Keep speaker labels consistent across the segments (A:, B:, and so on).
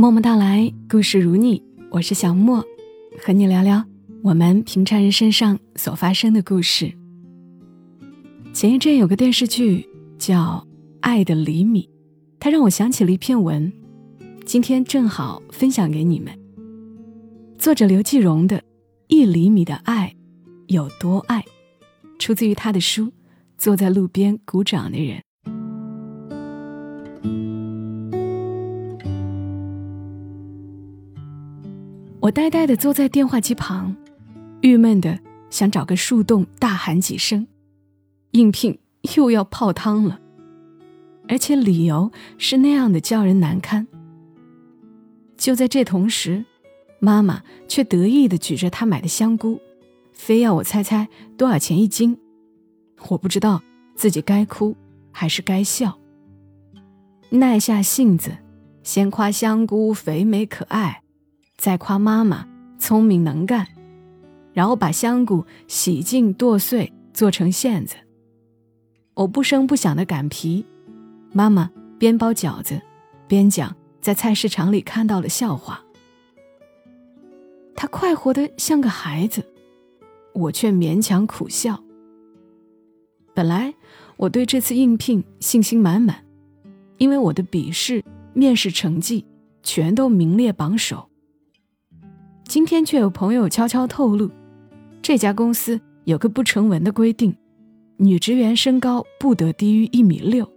A: 默默到来，故事如你，我是小莫，和你聊聊我们平常人身上所发生的故事。前一阵有个电视剧叫《爱的厘米》，它让我想起了一篇文，今天正好分享给你们。作者刘继荣的《一厘米的爱有多爱》，出自于他的书《坐在路边鼓掌的人》。我呆呆地坐在电话机旁，郁闷的想找个树洞大喊几声：“应聘又要泡汤了！”而且理由是那样的叫人难堪。就在这同时，妈妈却得意地举着她买的香菇，非要我猜猜多少钱一斤。我不知道自己该哭还是该笑。耐下性子，先夸香菇肥美可爱。再夸妈妈聪明能干，然后把香菇洗净剁碎做成馅子。我不声不响的擀皮，妈妈边包饺子边讲在菜市场里看到的笑话。她快活的像个孩子，我却勉强苦笑。本来我对这次应聘信心满满，因为我的笔试、面试成绩全都名列榜首。今天却有朋友悄悄透露，这家公司有个不成文的规定，女职员身高不得低于一米六。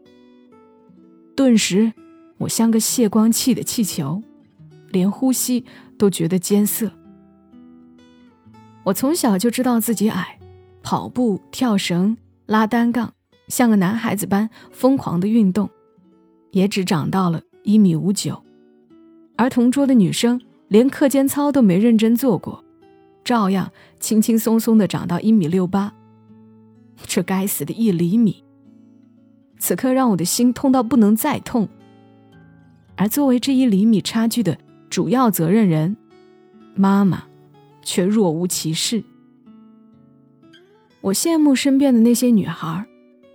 A: 顿时，我像个泄光气的气球，连呼吸都觉得艰涩。我从小就知道自己矮，跑步、跳绳、拉单杠，像个男孩子般疯狂的运动，也只长到了一米五九，而同桌的女生。连课间操都没认真做过，照样轻轻松松的长到一米六八。这该死的一厘米，此刻让我的心痛到不能再痛。而作为这一厘米差距的主要责任人，妈妈却若无其事。我羡慕身边的那些女孩，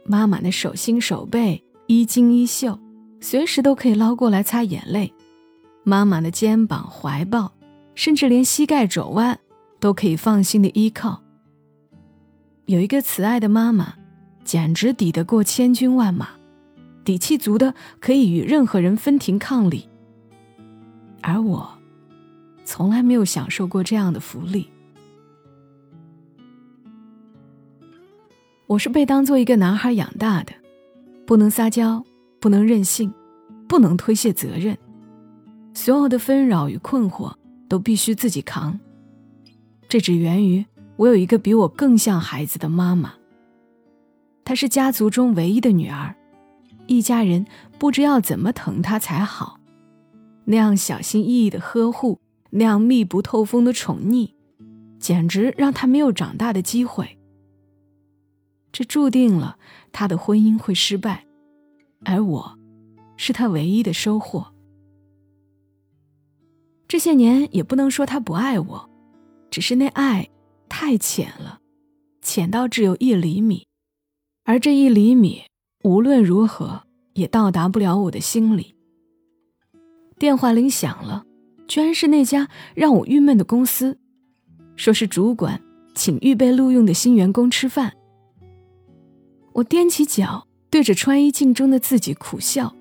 A: 妈妈那手心手背衣襟衣袖，随时都可以捞过来擦眼泪。妈妈的肩膀、怀抱，甚至连膝盖肘弯，都可以放心的依靠。有一个慈爱的妈妈，简直抵得过千军万马，底气足的可以与任何人分庭抗礼。而我，从来没有享受过这样的福利。我是被当做一个男孩养大的，不能撒娇，不能任性，不能推卸责任。所有的纷扰与困惑都必须自己扛，这只源于我有一个比我更像孩子的妈妈。她是家族中唯一的女儿，一家人不知要怎么疼她才好，那样小心翼翼的呵护，那样密不透风的宠溺，简直让她没有长大的机会。这注定了她的婚姻会失败，而我，是她唯一的收获。这些年也不能说他不爱我，只是那爱太浅了，浅到只有一厘米，而这一厘米无论如何也到达不了我的心里。电话铃响了，居然是那家让我郁闷的公司，说是主管请预备录用的新员工吃饭。我踮起脚对着穿衣镜中的自己苦笑，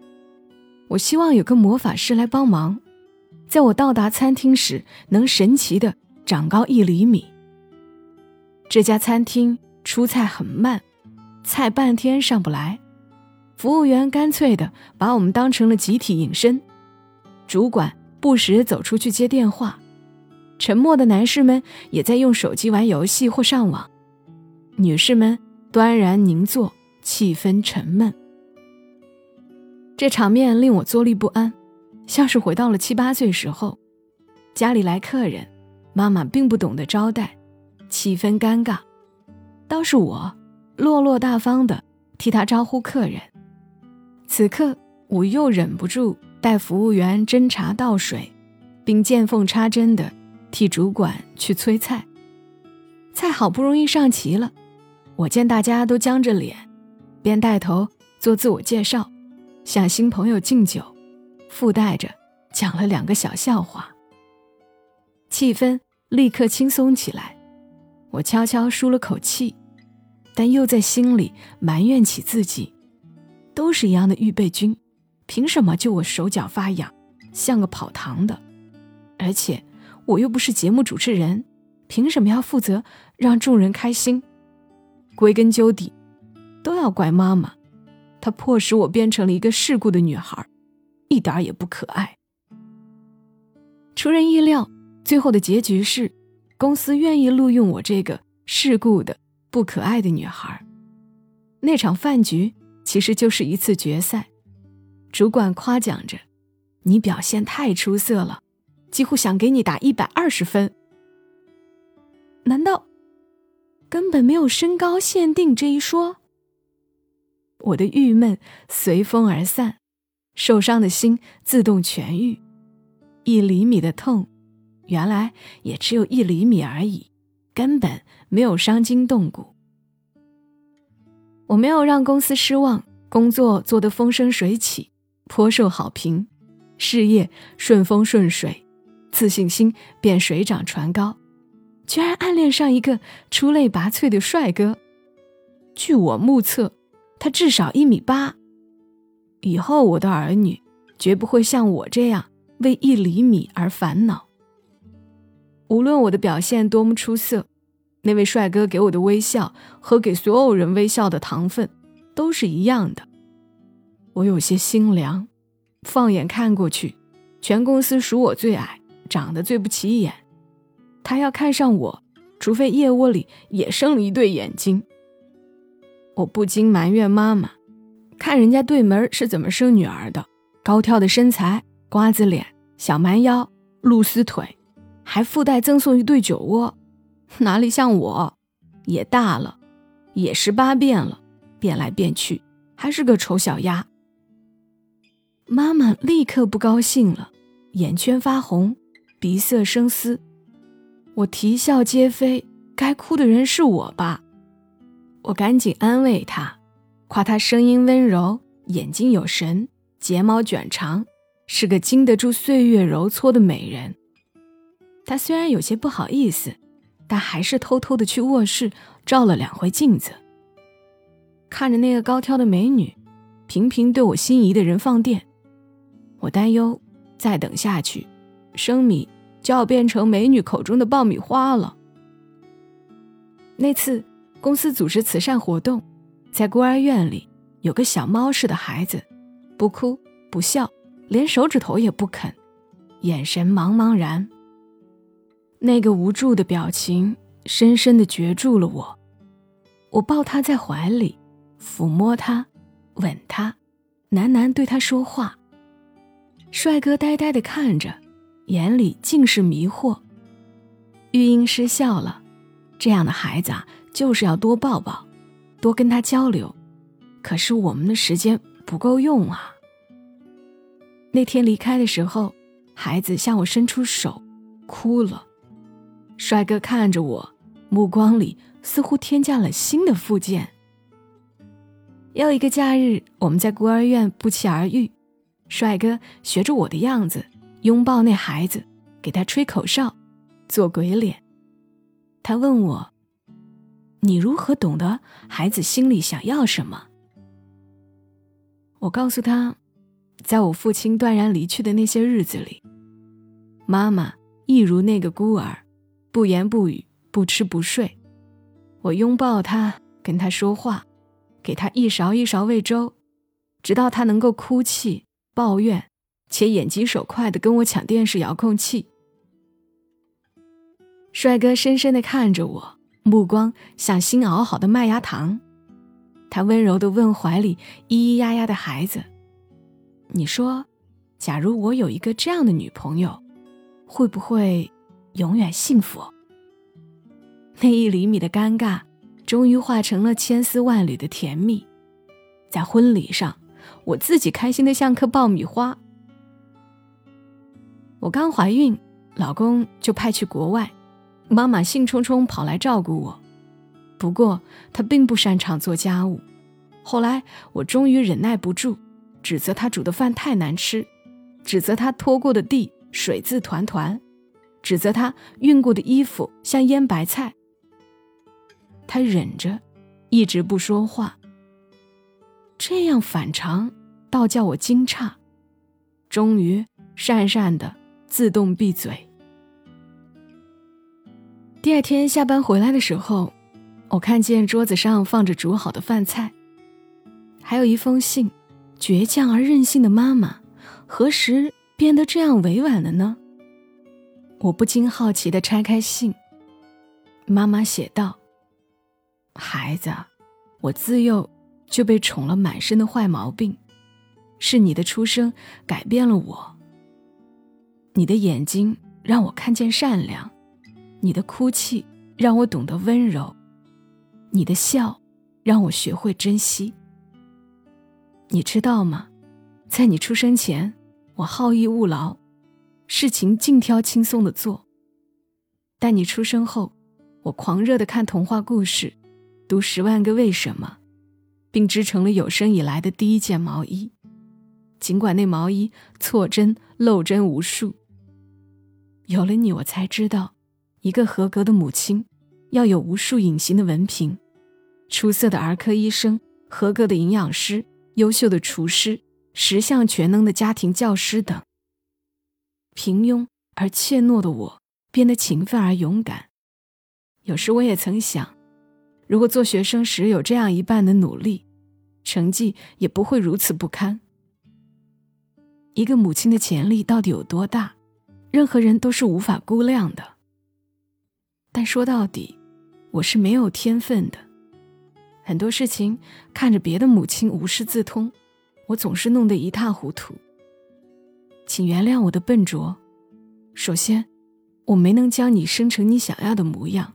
A: 我希望有个魔法师来帮忙。在我到达餐厅时，能神奇的长高一厘米。这家餐厅出菜很慢，菜半天上不来，服务员干脆的把我们当成了集体隐身。主管不时走出去接电话，沉默的男士们也在用手机玩游戏或上网，女士们端然凝坐，气氛沉闷。这场面令我坐立不安。像是回到了七八岁时候，家里来客人，妈妈并不懂得招待，气氛尴尬，倒是我落落大方的替他招呼客人。此刻我又忍不住带服务员斟茶倒水，并见缝插针的替主管去催菜。菜好不容易上齐了，我见大家都僵着脸，便带头做自我介绍，向新朋友敬酒。附带着讲了两个小笑话，气氛立刻轻松起来。我悄悄舒了口气，但又在心里埋怨起自己：都是一样的预备军，凭什么就我手脚发痒，像个跑堂的？而且我又不是节目主持人，凭什么要负责让众人开心？归根究底，都要怪妈妈，她迫使我变成了一个世故的女孩，一点也不可爱。出人意料，最后的结局是，公司愿意录用我这个世故的、不可爱的女孩。那场饭局其实就是一次决赛，主管夸奖着：“你表现太出色了，几乎想给你打一百二十分。”难道根本没有身高限定这一说？我的郁闷随风而散，受伤的心自动痊愈。一厘米的痛，原来也只有一厘米而已，根本没有伤筋动骨。我没有让公司失望，工作做得风生水起，颇受好评，事业顺风顺水，自信心便水涨船高，居然暗恋上一个出类拔萃的帅哥。据我目测，他至少一米八。以后我的儿女绝不会像我这样。为一厘米而烦恼。无论我的表现多么出色，那位帅哥给我的微笑和给所有人微笑的糖分都是一样的。我有些心凉。放眼看过去，全公司数我最矮，长得最不起眼。他要看上我，除非腋窝里也生了一对眼睛。我不禁埋怨妈妈：看人家对门是怎么生女儿的，高挑的身材。瓜子脸、小蛮腰、露丝腿，还附带赠送一对酒窝，哪里像我？也大了，也十八变了，变来变去还是个丑小鸭。妈妈立刻不高兴了，眼圈发红，鼻塞生丝。我啼笑皆非，该哭的人是我吧？我赶紧安慰她，夸她声音温柔，眼睛有神，睫毛卷长。是个经得住岁月揉搓的美人。她虽然有些不好意思，但还是偷偷的去卧室照了两回镜子。看着那个高挑的美女，频频对我心仪的人放电，我担忧再等下去，生米就要变成美女口中的爆米花了。那次公司组织慈善活动，在孤儿院里有个小猫似的孩子，不哭不笑。连手指头也不啃，眼神茫茫然。那个无助的表情深深的攫住了我。我抱他在怀里，抚摸他，吻他，喃喃对他说话。帅哥呆呆的看着，眼里尽是迷惑。育婴师笑了，这样的孩子啊，就是要多抱抱，多跟他交流。可是我们的时间不够用啊。那天离开的时候，孩子向我伸出手，哭了。帅哥看着我，目光里似乎添加了新的附件。又一个假日，我们在孤儿院不期而遇。帅哥学着我的样子，拥抱那孩子，给他吹口哨，做鬼脸。他问我：“你如何懂得孩子心里想要什么？”我告诉他。在我父亲断然离去的那些日子里，妈妈一如那个孤儿，不言不语，不吃不睡。我拥抱他，跟他说话，给他一勺一勺喂粥，直到他能够哭泣、抱怨，且眼疾手快地跟我抢电视遥控器。帅哥深深地看着我，目光像新熬好的麦芽糖。他温柔地问怀里咿咿呀呀的孩子。你说，假如我有一个这样的女朋友，会不会永远幸福？那一厘米的尴尬，终于化成了千丝万缕的甜蜜。在婚礼上，我自己开心的像颗爆米花。我刚怀孕，老公就派去国外，妈妈兴冲冲跑来照顾我。不过她并不擅长做家务。后来我终于忍耐不住。指责她煮的饭太难吃，指责她拖过的地水渍团团，指责她熨过的衣服像腌白菜。他忍着，一直不说话。这样反常，倒叫我惊诧。终于，讪讪的自动闭嘴。第二天下班回来的时候，我看见桌子上放着煮好的饭菜，还有一封信。倔强而任性的妈妈，何时变得这样委婉了呢？我不禁好奇地拆开信。妈妈写道：“孩子，我自幼就被宠了满身的坏毛病，是你的出生改变了我。你的眼睛让我看见善良，你的哭泣让我懂得温柔，你的笑让我学会珍惜。”你知道吗？在你出生前，我好逸恶劳，事情尽挑轻松的做。但你出生后，我狂热的看童话故事，读《十万个为什么》，并织成了有生以来的第一件毛衣。尽管那毛衣错针漏针无数。有了你，我才知道，一个合格的母亲要有无数隐形的文凭：出色的儿科医生，合格的营养师。优秀的厨师，十项全能的家庭教师等。平庸而怯懦的我变得勤奋而勇敢。有时我也曾想，如果做学生时有这样一半的努力，成绩也不会如此不堪。一个母亲的潜力到底有多大，任何人都是无法估量的。但说到底，我是没有天分的。很多事情看着别的母亲无师自通，我总是弄得一塌糊涂。请原谅我的笨拙。首先，我没能将你生成你想要的模样，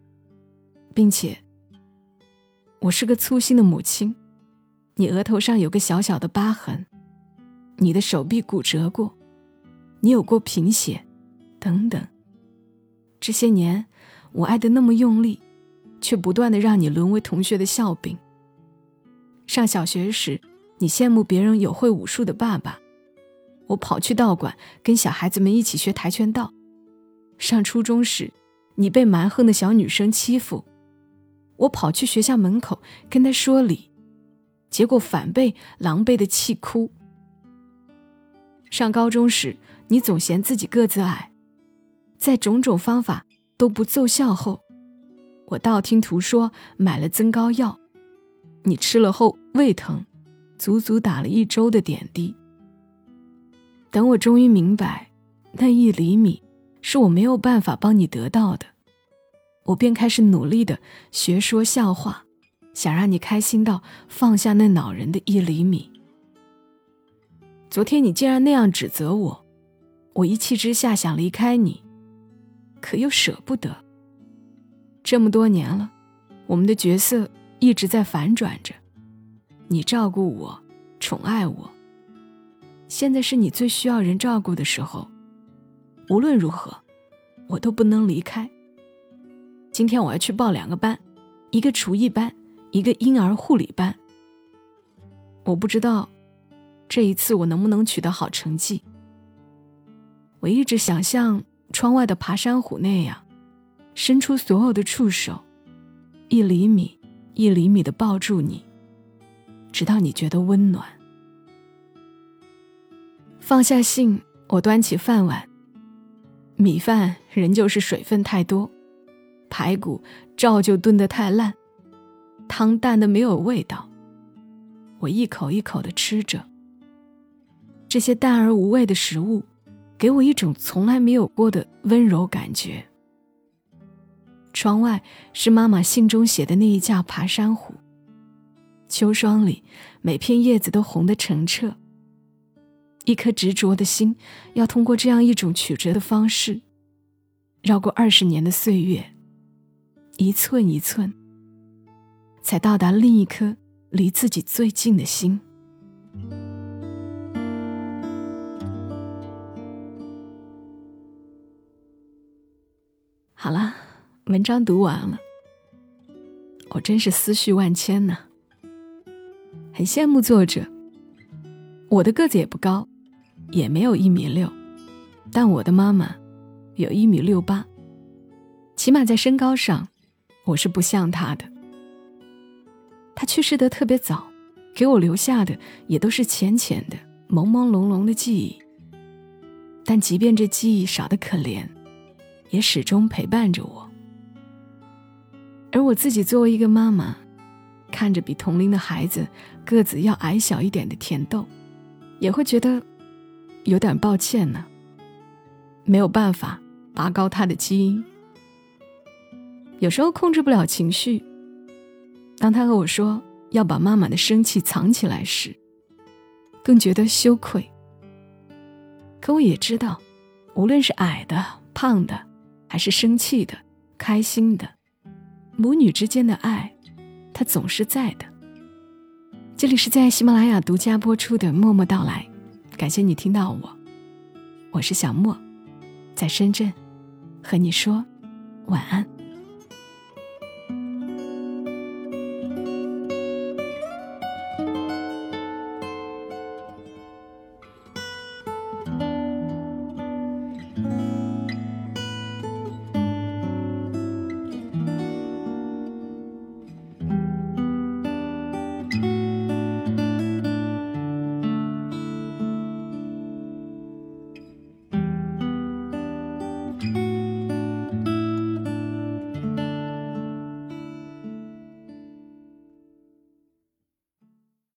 A: 并且，我是个粗心的母亲。你额头上有个小小的疤痕，你的手臂骨折过，你有过贫血，等等。这些年，我爱的那么用力。却不断的让你沦为同学的笑柄。上小学时，你羡慕别人有会武术的爸爸，我跑去道馆跟小孩子们一起学跆拳道。上初中时，你被蛮横的小女生欺负，我跑去学校门口跟她说理，结果反被狼狈的气哭。上高中时，你总嫌自己个子矮，在种种方法都不奏效后。我道听途说买了增高药，你吃了后胃疼，足足打了一周的点滴。等我终于明白，那一厘米是我没有办法帮你得到的，我便开始努力的学说笑话，想让你开心到放下那恼人的一厘米。昨天你竟然那样指责我，我一气之下想离开你，可又舍不得。这么多年了，我们的角色一直在反转着。你照顾我，宠爱我。现在是你最需要人照顾的时候。无论如何，我都不能离开。今天我要去报两个班，一个厨艺班，一个婴儿护理班。我不知道这一次我能不能取得好成绩。我一直想象窗外的爬山虎那样。伸出所有的触手，一厘米一厘米的抱住你，直到你觉得温暖。放下信，我端起饭碗，米饭仍旧是水分太多，排骨照旧炖得太烂，汤淡的没有味道。我一口一口的吃着，这些淡而无味的食物，给我一种从来没有过的温柔感觉。窗外是妈妈信中写的那一架爬山虎。秋霜里，每片叶子都红得澄澈。一颗执着的心，要通过这样一种曲折的方式，绕过二十年的岁月，一寸一寸，才到达另一颗离自己最近的心。好了。文章读完了，我真是思绪万千呢。很羡慕作者，我的个子也不高，也没有一米六，但我的妈妈有一米六八，起码在身高上，我是不像她的。她去世的特别早，给我留下的也都是浅浅的、朦朦胧胧的记忆。但即便这记忆少得可怜，也始终陪伴着我。而我自己作为一个妈妈，看着比同龄的孩子个子要矮小一点的甜豆，也会觉得有点抱歉呢。没有办法拔高他的基因，有时候控制不了情绪。当他和我说要把妈妈的生气藏起来时，更觉得羞愧。可我也知道，无论是矮的、胖的，还是生气的、开心的，母女之间的爱，它总是在的。这里是在喜马拉雅独家播出的《默默到来》，感谢你听到我，我是小莫，在深圳，和你说晚安。